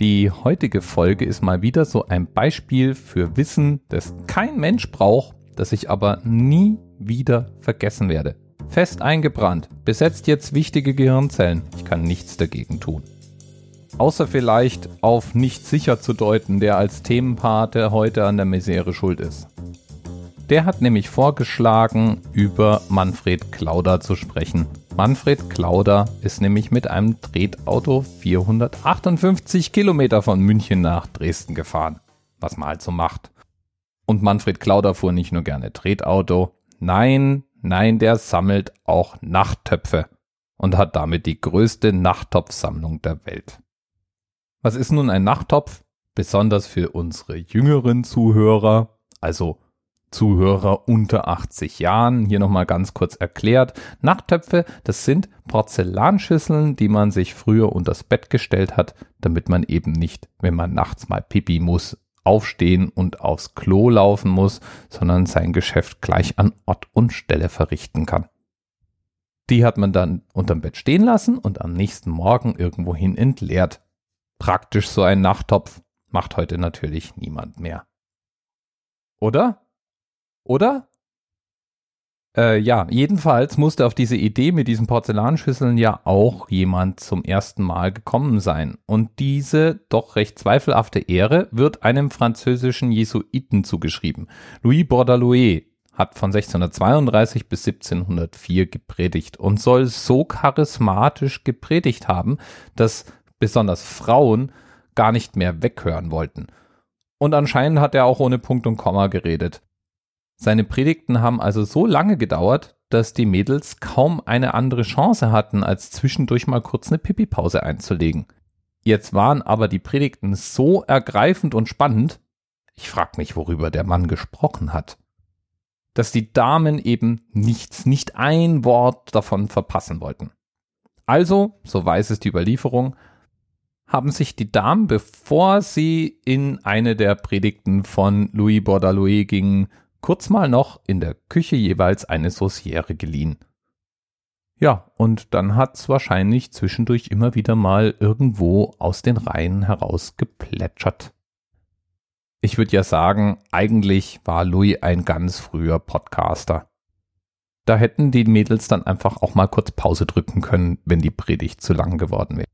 Die heutige Folge ist mal wieder so ein Beispiel für Wissen, das kein Mensch braucht, das ich aber nie wieder vergessen werde. Fest eingebrannt, besetzt jetzt wichtige Gehirnzellen. Ich kann nichts dagegen tun. Außer vielleicht auf nicht sicher zu deuten, der als Themenpate heute an der Misere schuld ist. Der hat nämlich vorgeschlagen, über Manfred Klauder zu sprechen. Manfred Klauder ist nämlich mit einem Tretauto 458 Kilometer von München nach Dresden gefahren. Was man halt so macht. Und Manfred Klauder fuhr nicht nur gerne Tretauto. Nein, nein, der sammelt auch Nachttöpfe und hat damit die größte Nachttopfsammlung der Welt. Was ist nun ein Nachttopf? Besonders für unsere jüngeren Zuhörer, also Zuhörer unter 80 Jahren. Hier nochmal ganz kurz erklärt. Nachttöpfe, das sind Porzellanschüsseln, die man sich früher unters Bett gestellt hat, damit man eben nicht, wenn man nachts mal pipi muss, aufstehen und aufs Klo laufen muss, sondern sein Geschäft gleich an Ort und Stelle verrichten kann. Die hat man dann unterm Bett stehen lassen und am nächsten Morgen irgendwohin entleert. Praktisch so ein Nachttopf macht heute natürlich niemand mehr. Oder? Oder? Äh, ja, jedenfalls musste auf diese Idee mit diesen Porzellanschüsseln ja auch jemand zum ersten Mal gekommen sein. Und diese doch recht zweifelhafte Ehre wird einem französischen Jesuiten zugeschrieben. Louis Bordalouet hat von 1632 bis 1704 gepredigt und soll so charismatisch gepredigt haben, dass besonders Frauen gar nicht mehr weghören wollten. Und anscheinend hat er auch ohne Punkt und Komma geredet. Seine Predigten haben also so lange gedauert, dass die Mädels kaum eine andere Chance hatten, als zwischendurch mal kurz eine Pipi-Pause einzulegen. Jetzt waren aber die Predigten so ergreifend und spannend, ich frag mich, worüber der Mann gesprochen hat, dass die Damen eben nichts, nicht ein Wort davon verpassen wollten. Also, so weiß es die Überlieferung, haben sich die Damen, bevor sie in eine der Predigten von Louis Bordalouet gingen, kurz mal noch in der Küche jeweils eine Sauciere geliehen. Ja, und dann hat's wahrscheinlich zwischendurch immer wieder mal irgendwo aus den Reihen heraus geplätschert. Ich würde ja sagen, eigentlich war Louis ein ganz früher Podcaster. Da hätten die Mädels dann einfach auch mal kurz Pause drücken können, wenn die Predigt zu lang geworden wäre.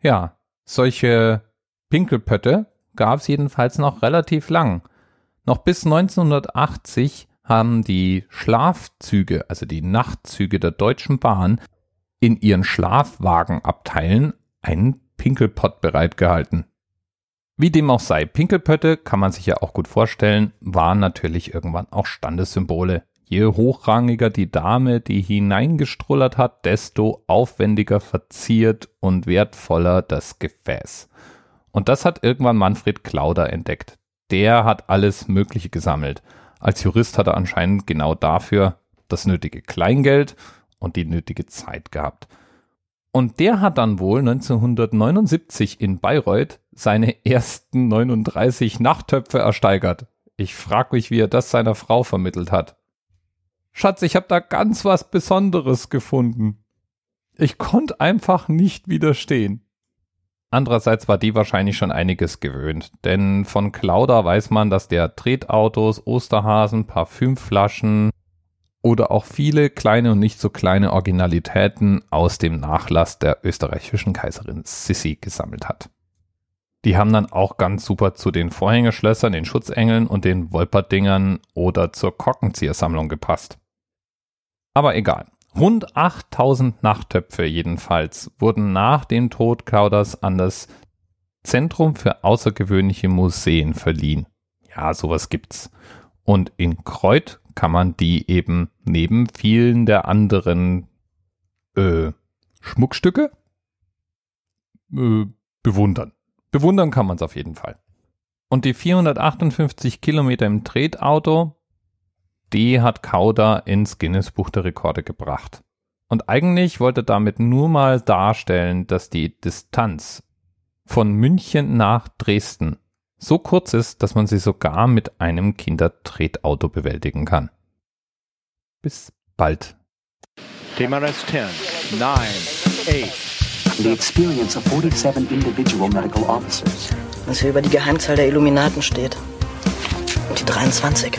Ja, solche Pinkelpötte gab's jedenfalls noch relativ lang. Noch bis 1980 haben die Schlafzüge, also die Nachtzüge der Deutschen Bahn, in ihren Schlafwagenabteilen einen Pinkelpott bereitgehalten. Wie dem auch sei, Pinkelpötte, kann man sich ja auch gut vorstellen, waren natürlich irgendwann auch Standessymbole. Je hochrangiger die Dame, die hineingestrullert hat, desto aufwendiger verziert und wertvoller das Gefäß. Und das hat irgendwann Manfred Klauder entdeckt der hat alles Mögliche gesammelt. Als Jurist hat er anscheinend genau dafür das nötige Kleingeld und die nötige Zeit gehabt. Und der hat dann wohl 1979 in Bayreuth seine ersten 39 Nachttöpfe ersteigert. Ich frag mich, wie er das seiner Frau vermittelt hat. Schatz, ich hab da ganz was Besonderes gefunden. Ich konnte einfach nicht widerstehen. Andererseits war die wahrscheinlich schon einiges gewöhnt, denn von Klauder weiß man, dass der Tretautos, Osterhasen, Parfümflaschen oder auch viele kleine und nicht so kleine Originalitäten aus dem Nachlass der österreichischen Kaiserin Sissi gesammelt hat. Die haben dann auch ganz super zu den Vorhängeschlössern, den Schutzengeln und den Wolperdingern oder zur Korkenziehersammlung gepasst. Aber egal. Rund 8000 Nachttöpfe jedenfalls wurden nach dem Tod Clauders an das Zentrum für außergewöhnliche Museen verliehen. Ja, sowas gibt's. Und in Kreuth kann man die eben neben vielen der anderen äh, Schmuckstücke äh, bewundern. Bewundern kann man es auf jeden Fall. Und die 458 Kilometer im Tretauto die hat Kauda ins Guinness Buch der Rekorde gebracht. Und eigentlich wollte damit nur mal darstellen, dass die Distanz von München nach Dresden so kurz ist, dass man sie sogar mit einem Kindertretauto bewältigen kann. Bis bald. TMRS 10, 9, 8, the experience of 47 individual medical officers. Was hier über die Geheimzahl der Illuminaten steht. Und die 23.